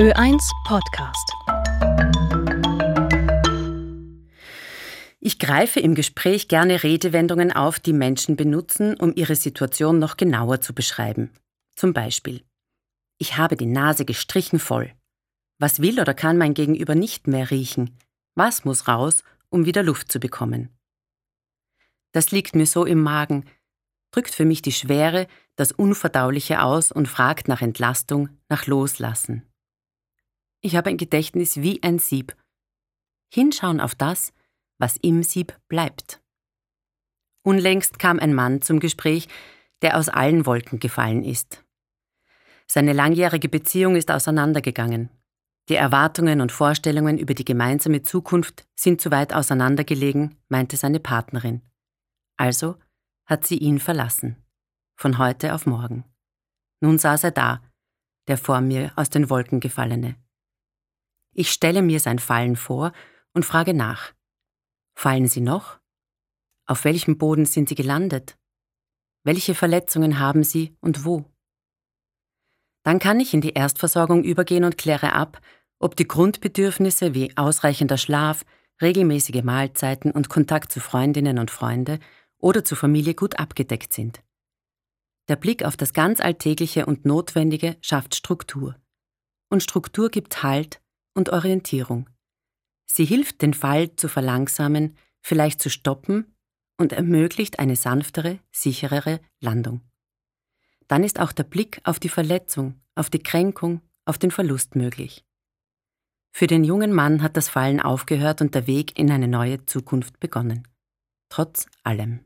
Ö1 Podcast. Ich greife im Gespräch gerne Redewendungen auf, die Menschen benutzen, um ihre Situation noch genauer zu beschreiben. Zum Beispiel: Ich habe die Nase gestrichen voll. Was will oder kann mein Gegenüber nicht mehr riechen? Was muss raus, um wieder Luft zu bekommen? Das liegt mir so im Magen, drückt für mich die Schwere, das Unverdauliche aus und fragt nach Entlastung, nach Loslassen. Ich habe ein Gedächtnis wie ein Sieb. Hinschauen auf das, was im Sieb bleibt. Unlängst kam ein Mann zum Gespräch, der aus allen Wolken gefallen ist. Seine langjährige Beziehung ist auseinandergegangen. Die Erwartungen und Vorstellungen über die gemeinsame Zukunft sind zu weit auseinandergelegen, meinte seine Partnerin. Also hat sie ihn verlassen. Von heute auf morgen. Nun saß er da, der vor mir aus den Wolken gefallene. Ich stelle mir sein Fallen vor und frage nach. Fallen Sie noch? Auf welchem Boden sind Sie gelandet? Welche Verletzungen haben Sie und wo? Dann kann ich in die Erstversorgung übergehen und kläre ab, ob die Grundbedürfnisse wie ausreichender Schlaf, regelmäßige Mahlzeiten und Kontakt zu Freundinnen und Freunde oder zur Familie gut abgedeckt sind. Der Blick auf das ganz Alltägliche und Notwendige schafft Struktur. Und Struktur gibt Halt und Orientierung. Sie hilft, den Fall zu verlangsamen, vielleicht zu stoppen und ermöglicht eine sanftere, sicherere Landung. Dann ist auch der Blick auf die Verletzung, auf die Kränkung, auf den Verlust möglich. Für den jungen Mann hat das Fallen aufgehört und der Weg in eine neue Zukunft begonnen. Trotz allem.